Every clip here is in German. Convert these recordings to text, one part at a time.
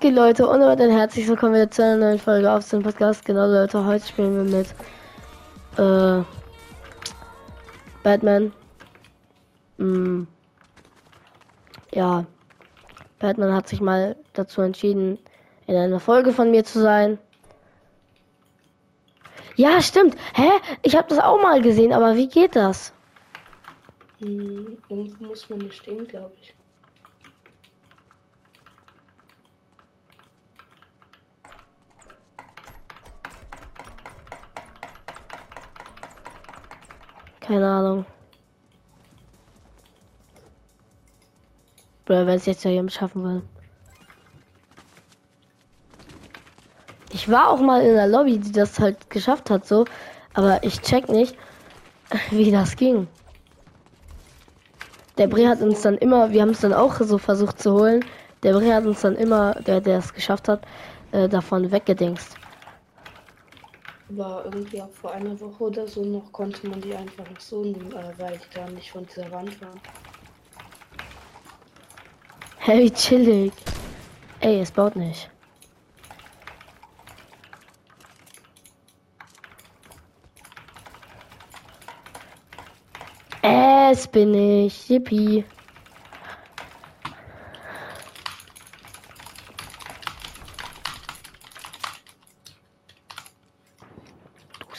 geht Leute und damit ein herzlich willkommen wieder zu einer neuen Folge auf dem Podcast. Genau Leute, heute spielen wir mit äh, Batman. Mm, ja, Batman hat sich mal dazu entschieden, in einer Folge von mir zu sein. Ja, stimmt. Hä? Ich habe das auch mal gesehen, aber wie geht das? Hm, muss man nicht stehen, glaube ich. Keine Ahnung. Oder wenn es jetzt ja jemand schaffen will. Ich war auch mal in der Lobby, die das halt geschafft hat, so. Aber ich check nicht, wie das ging. Der Bre hat uns dann immer, wir haben es dann auch so versucht zu holen. Der Bre hat uns dann immer, der, der es geschafft hat, äh, davon weggedingst. War irgendwie auch vor einer Woche oder so noch, konnte man die einfach nicht so nehmen, äh, weil die da nicht von dieser Wand waren. Hey, chillig. Ey, es baut nicht. Es bin ich. Yippie.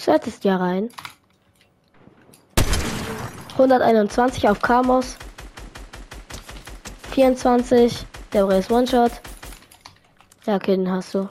Solltest ja rein. 121 auf Kamos. 24. Der ist One-Shot. Ja, okay, den hast du.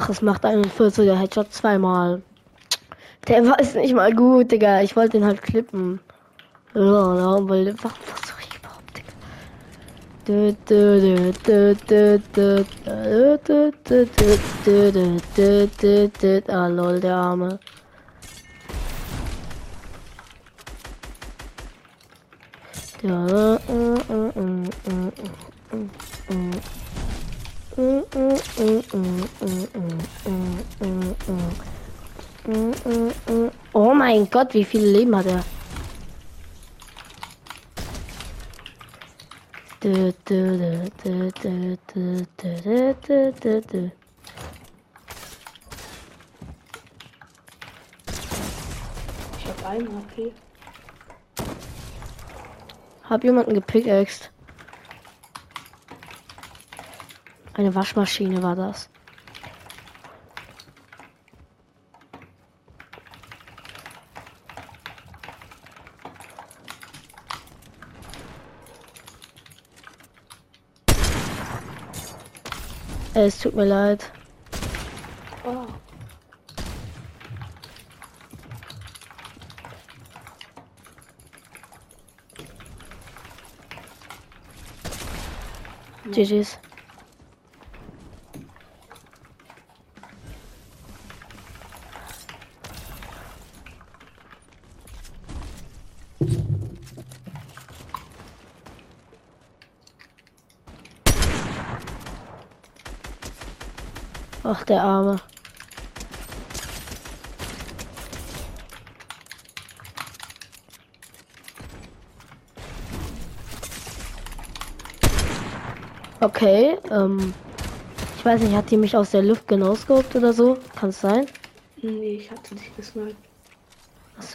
Ach, es macht 41er Headshot zweimal. Der war ist nicht mal gut, Digga. Ich wollte ihn halt klippen. Ja, warum will warum versuche ich überhaupt, Digga? Ah lol, der Arme. Ja, äh, äh, äh, äh, äh, äh, äh. Oh mein Gott, wie viel Leben hat er? Ich hab einen HP. Hab jemanden gepickaxt. Eine Waschmaschine war das. Es tut mir leid. Oh, GG's. Ach, der Arme. Okay, ähm, ich weiß nicht, hat die mich aus der Luft hinausgehobt oder so? Kann es sein? nee, ich hatte dich gesniped. Ach Das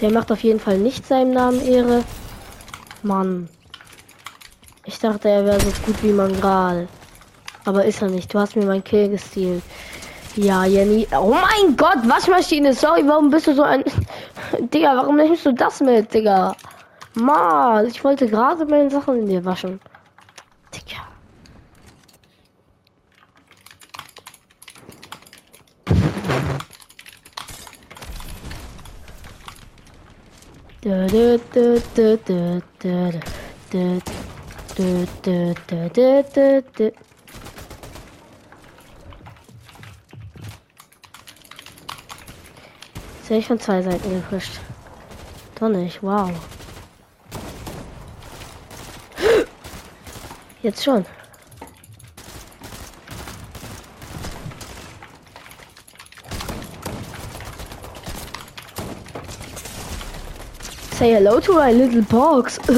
Der macht auf jeden Fall nicht seinem Namen Ehre. Mann. Ich dachte, er wäre so gut wie Mangral. Aber ist er nicht. Du hast mir mein Kill gestealt. Ja, Jenny. Oh mein Gott, Waschmaschine. Sorry, warum bist du so ein. Digga, warum nimmst du das mit, Digga? Mal, ich wollte gerade meine Sachen in dir waschen. Hätte ich von zwei Seiten gepusht. Doch nicht, wow. Jetzt schon. Say hello to my little box.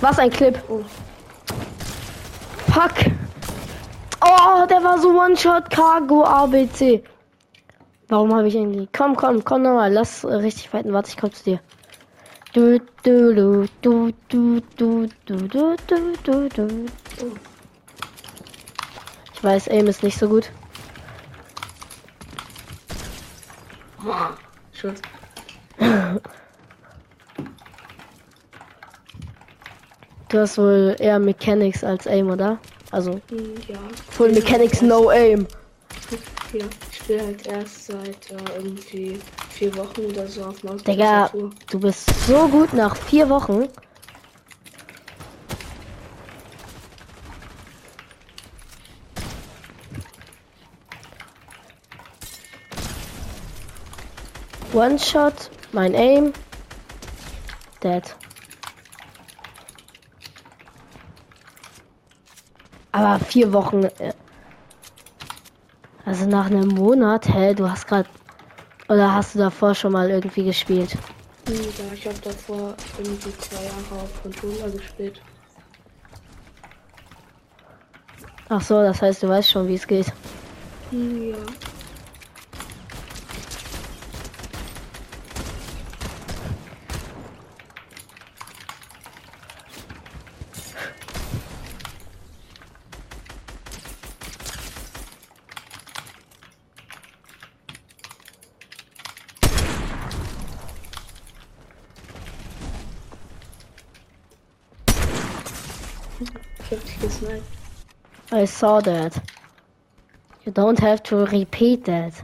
Was ein Clip. Oh. Fuck. Oh, der war so One-Shot Cargo ABC. Warum habe ich irgendwie. Komm, komm, komm nochmal. Lass äh, richtig fighten. Warte, ich komm zu dir. Du, du, du, du, du, du, du, du, du, du, du. Ich weiß, Aim ist nicht so gut. Schutz. Du hast wohl eher Mechanics als Aim, oder? Also, Hm, ja. Full Mechanics, no Aim. Ja, ich spiele halt erst seit äh, irgendwie vier Wochen oder so auf Maus. Digga, du bist so gut nach vier Wochen. One shot, mein Aim. Dead. Aber vier Wochen. äh, Also nach einem Monat, hä, du hast gerade. Oder hast du davor schon mal irgendwie gespielt? Ja, ich habe davor irgendwie zwei Jahre auf Controller gespielt. Ach so, das heißt, du weißt schon, wie es geht. Ja. I saw that. You don't have to repeat that.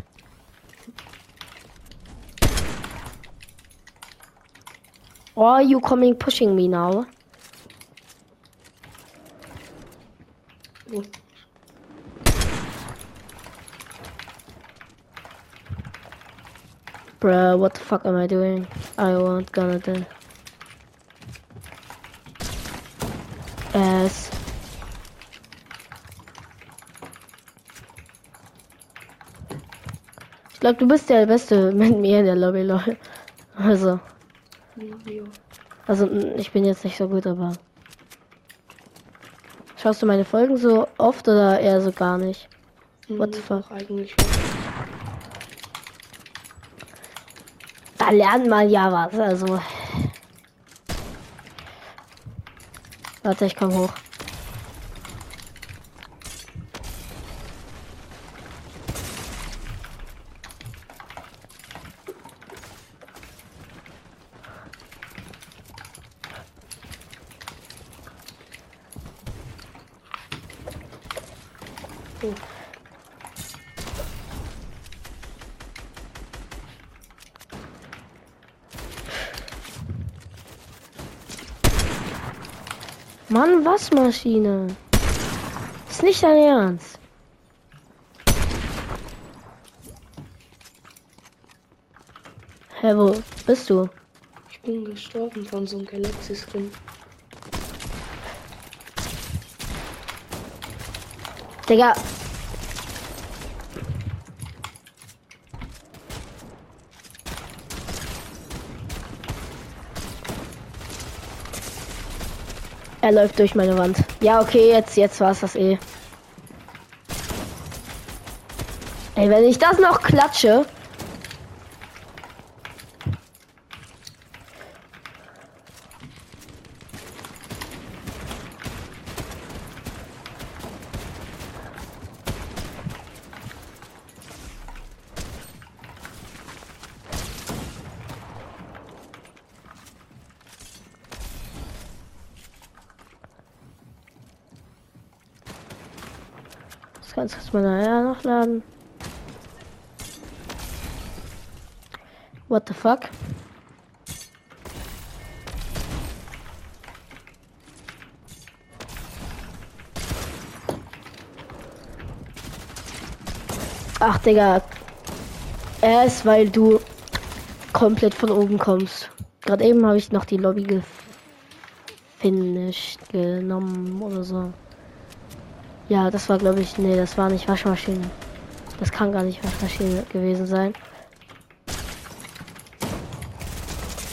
Why are you coming pushing me now? Bruh, what the fuck am I doing? I won't gonna do. Glaube, du bist der Beste mit mir in der Lobby, Leute. Also, Hm, also ich bin jetzt nicht so gut, aber. Schaust du meine Folgen so oft oder eher so gar nicht? What the Hm, fuck? Eigentlich. Da lernt man ja was, also. Warte, ich komm hoch. Oh. Mann, was Maschine? Ist nicht dein Ernst. Hä, wo bist du? Ich bin gestorben von so einem Galaxy Skin. Digga. Er läuft durch meine Wand. Ja, okay, jetzt, jetzt war es das eh. Ey, wenn ich das noch klatsche. Das kannst du mal nachher noch. What the fuck? Ach, Digga. Erst weil du komplett von oben kommst. Gerade eben habe ich noch die Lobby gefinisht genommen oder so. Ja, das war glaube ich, nee, das war nicht Waschmaschine. Das kann gar nicht Waschmaschine gewesen sein.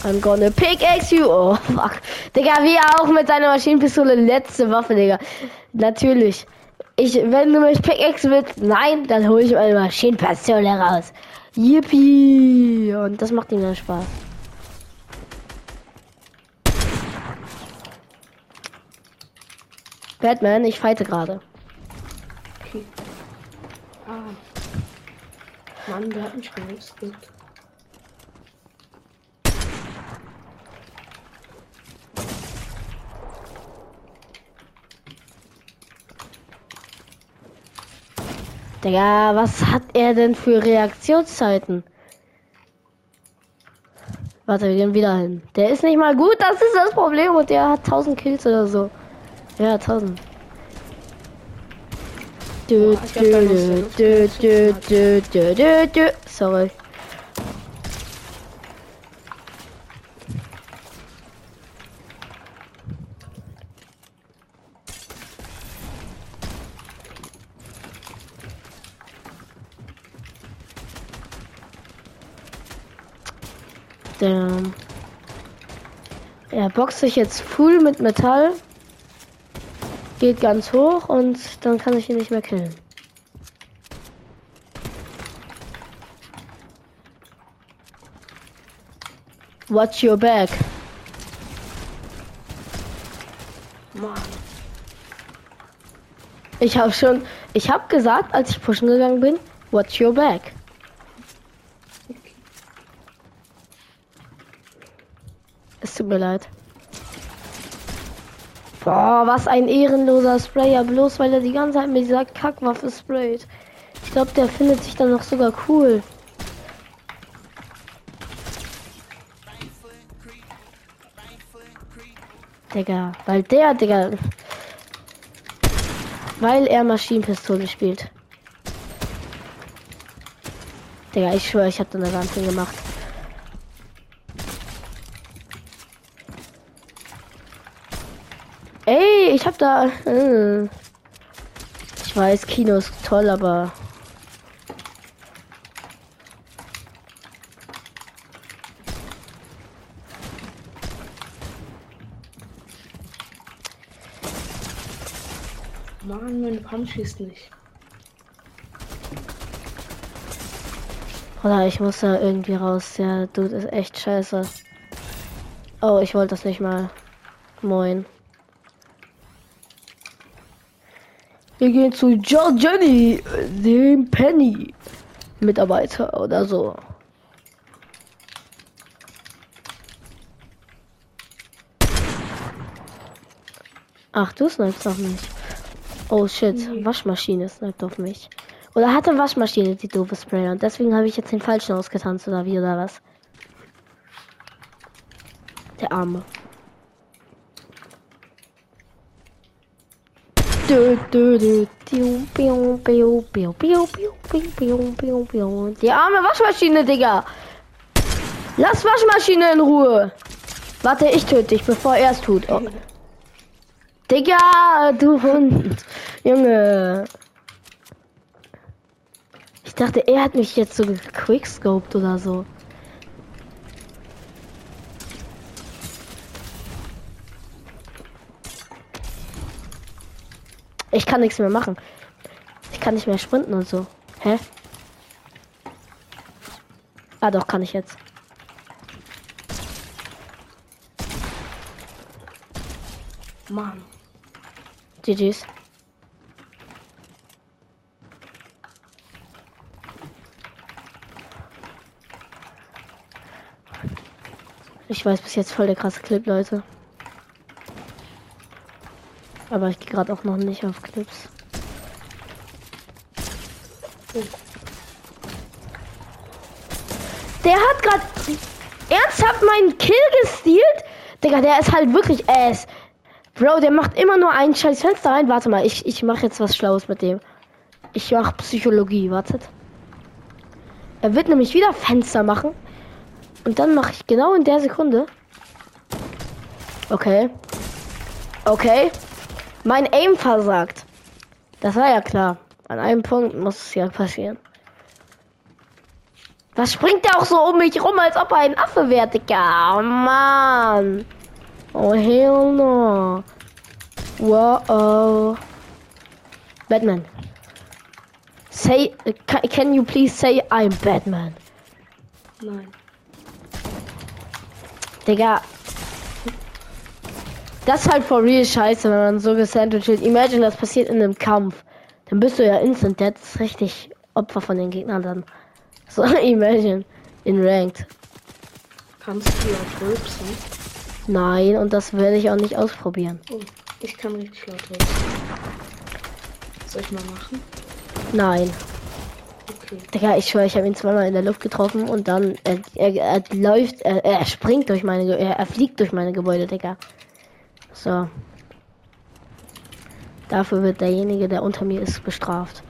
I'm gonna pickaxe you. Oh, fuck. Digga, wie auch mit seiner Maschinenpistole. Letzte Waffe, Digga. Natürlich. Ich, wenn du mich pickaxe willst, nein, dann hole ich meine Maschinenpistole raus. Yippie. Und das macht ihm dann Spaß. Batman, ich fighte gerade. Ah. Mann, der hat mich gerüstet. Digga, was hat er denn für Reaktionszeiten? Warte, wir gehen wieder hin. Der ist nicht mal gut, das ist das Problem. Und der hat 1000 Kills oder so. Ja, 1000. Dö, dö, dö, dö, dö, dö, dö, dö. Sorry. Der, er boxt sich jetzt full mit Metall. Geht ganz hoch und dann kann ich ihn nicht mehr killen. Watch your back. Mann. Ich habe schon, ich habe gesagt, als ich pushen gegangen bin, watch your back. Es tut mir leid. Boah, was ein ehrenloser Sprayer, bloß weil er die ganze Zeit mit dieser Kackwaffe sprayt. Ich glaube, der findet sich dann noch sogar cool. Digga, weil der, Digga. Weil er Maschinenpistole spielt. Digga, ich schwöre, ich hab da eine Wand gemacht. Ich hab da. Äh, ich weiß, Kino ist toll, aber. Mann, meine Pump schießt nicht. Oder ich muss da irgendwie raus. Der Dude ist echt scheiße. Oh, ich wollte das nicht mal. Moin. Wir gehen zu John Jenny, dem Penny Mitarbeiter oder so. Ach, du snipest auf mich. Oh shit. Waschmaschine sniped auf mich. Oder hatte Waschmaschine die doofe Sprayer und deswegen habe ich jetzt den falschen ausgetanzt oder wie oder was? Der Arme. Die arme Waschmaschine, Digga. Lass Waschmaschine in Ruhe. Warte, ich töte dich, bevor er es tut. Oh. Digga, du Hund. Junge. Ich dachte, er hat mich jetzt so gequickscoped oder so. Ich kann nichts mehr machen. Ich kann nicht mehr sprinten und so. Hä? Ah, doch, kann ich jetzt. Mann. GG's. Ich weiß bis jetzt voll der krasse Clip, Leute. Aber ich gehe gerade auch noch nicht auf Clips. Der hat gerade ernsthaft meinen Kill gestealt. Digga, der ist halt wirklich ass. Bro, der macht immer nur ein scheiß Fenster rein. Warte mal, ich, ich mache jetzt was Schlaues mit dem. Ich mache Psychologie, wartet. Er wird nämlich wieder Fenster machen. Und dann mache ich genau in der Sekunde. Okay. Okay. Mein Aim versagt. Das war ja klar. An einem Punkt muss es ja passieren. Was springt der auch so um mich rum, als ob er ein Affe wäre, Digga? Oh, Mann. Oh, hell no. Wow. Batman. Say, can you please say I'm Batman? Nein. Digga. Das ist halt for real scheiße, wenn man so gesandwicht Imagine, das passiert in einem Kampf. Dann bist du ja instant dead. Das ist richtig Opfer von den Gegnern dann. So, imagine. In Ranked. Kannst du ja rülpsen? Nein, und das werde ich auch nicht ausprobieren. Oh, ich kann richtig laut rülpsen. Soll ich mal machen? Nein. Okay. Digga, ich schwöre, ich habe ihn zweimal in der Luft getroffen und dann er, er, er läuft, er, er springt durch meine, er, er fliegt durch meine Gebäude, Digga. So. Dafür wird derjenige, der unter mir ist, bestraft.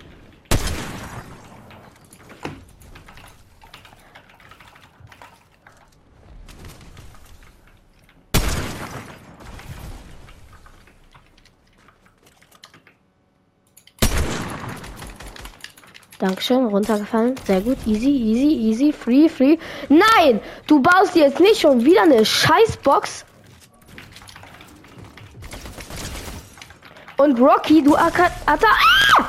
Dankeschön, runtergefallen. Sehr gut. Easy, easy, easy. Free, free. Nein! Du baust jetzt nicht schon wieder eine Scheißbox. Und Rocky, du Atta. Ah!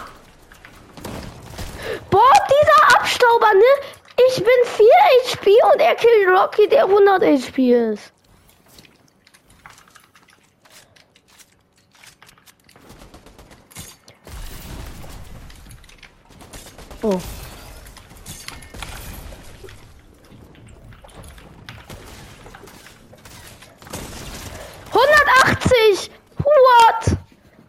Boah, dieser Abstauber, ne? Ich bin 4 HP und er killt Rocky, der 100 HP ist. Oh. Hundertachtzig! What?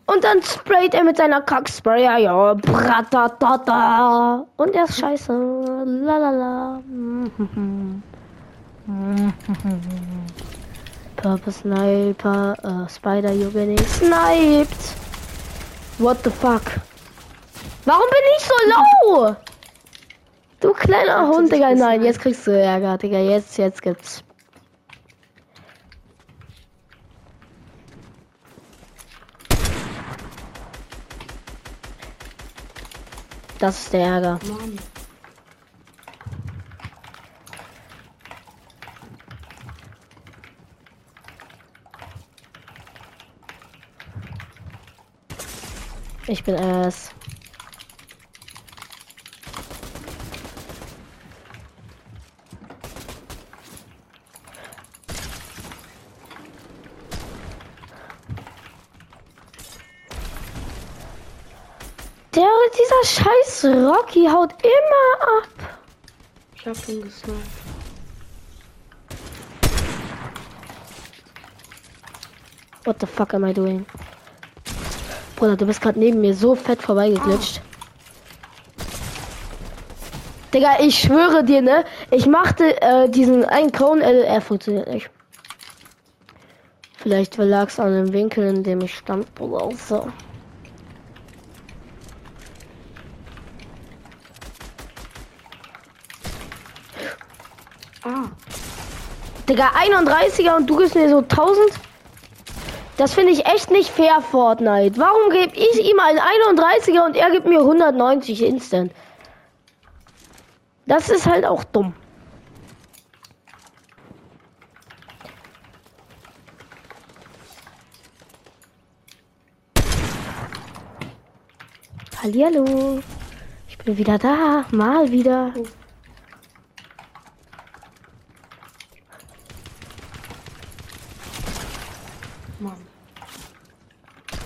Und dann sprayt er mit seiner Kacksprayer, ja, bratatata. Und er ist scheiße. Lalala. Purple Sniper, äh, Spider Jugend sniped. What the fuck? Warum bin ich so low? Du kleiner Hund, Digga. Nein, jetzt kriegst du Ärger, Digga. Jetzt, jetzt gibt's. Das ist der Ärger. Mann. Ich bin es. Der, dieser scheiß Rocky haut immer ab. Ich hab ihn gesniped. What the fuck am I doing? Bruder, du bist gerade neben mir so fett vorbeigeglitscht. Digga, ich schwöre dir, ne? Ich machte äh, diesen einen Cone, äh, er funktioniert nicht. Vielleicht lag es an dem Winkel, in dem ich stand, Bruder. So. Ah, Digga, 31er und du gibst mir so 1000? Das finde ich echt nicht fair, Fortnite. Warum gebe ich ihm einen 31er und er gibt mir 190 instant? Das ist halt auch dumm. Hallihallo. Ich bin wieder da. Mal wieder.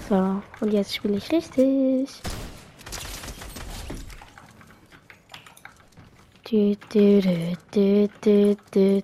So, und jetzt spiele ich richtig. Du, du, du, du, du,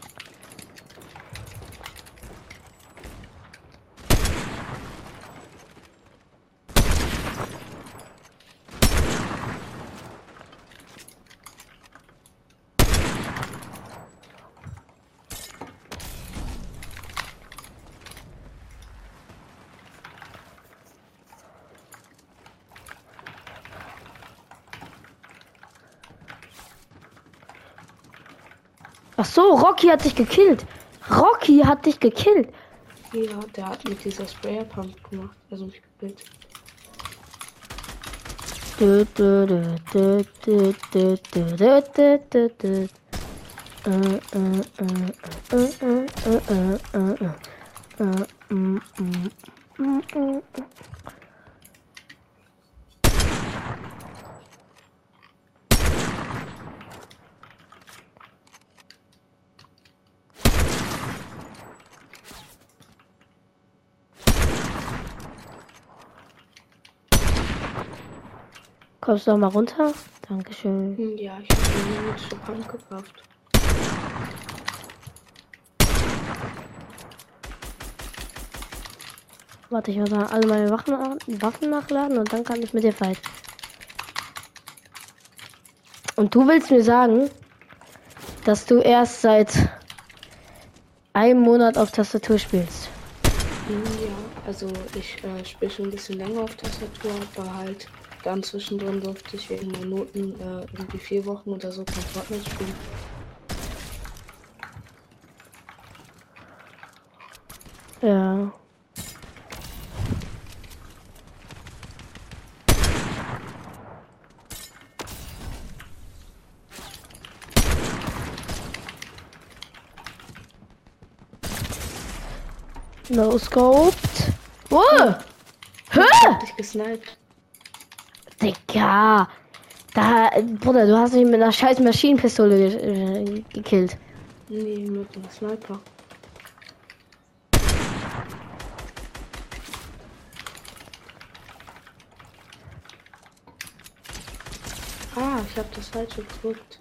Ach so, Rocky hat dich gekillt. Rocky hat dich gekillt. Ja, der hat mit dieser Sprayer Pump gemacht. Also mich gekillt. Kommst du noch mal runter? Dankeschön. Hm, Ja, ich habe jetzt schon Pump gekauft. Warte, ich muss mal alle meine Waffen, Waffen nachladen und dann kann ich mit dir fighten. Und du willst mir sagen, dass du erst seit einem Monat auf Tastatur spielst. Hm, Ja, also ich äh, spiele schon ein bisschen länger auf Tastatur, aber halt dann zwischendrin durfte ich wegen meinen Noten äh, irgendwie vier Wochen oder so kein Fortnite spielen. Ja. No scoped. Wow! Hä? Hab dich gesniped. Digga. Da, Bruder, du hast mich mit einer scheiß Maschinenpistole ge äh, gekillt. Nee, mit einem Sniper. Ah, ich habe das falsche gedrückt.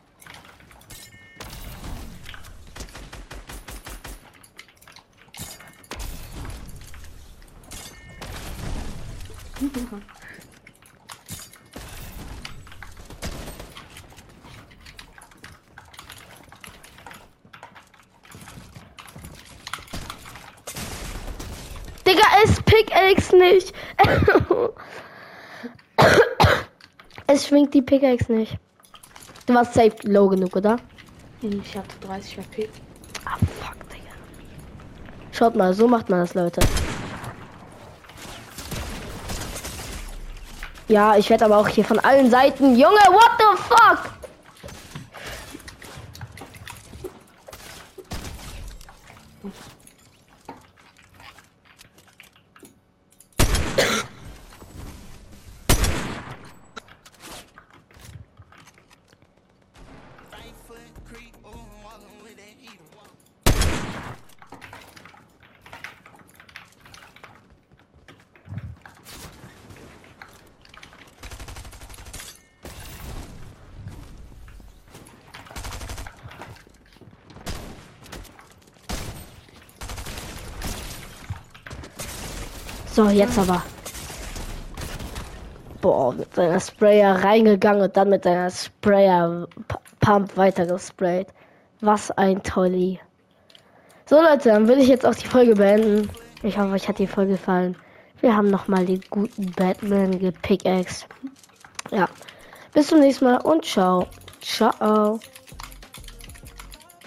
Digga, es Pickaxe nicht. es schwingt die Pickaxe nicht. Du warst safe low genug, oder? Ich hatte 30 HP. Ah, fuck, Digga. Schaut mal, so macht man das, Leute. Ja, ich werde aber auch hier von allen Seiten. Junge, what the fuck? creep. Ooh, I'm with that heater. So, jetzt aber. Boah, mit deiner Sprayer reingegangen und dann mit deiner Sprayer Pump weiter gesprayt. Was ein Tolli. So Leute, dann will ich jetzt auch die Folge beenden. Ich hoffe, euch hat die Folge gefallen. Wir haben nochmal den guten Batman gepickaxed. Ja. Bis zum nächsten Mal und ciao. Ciao.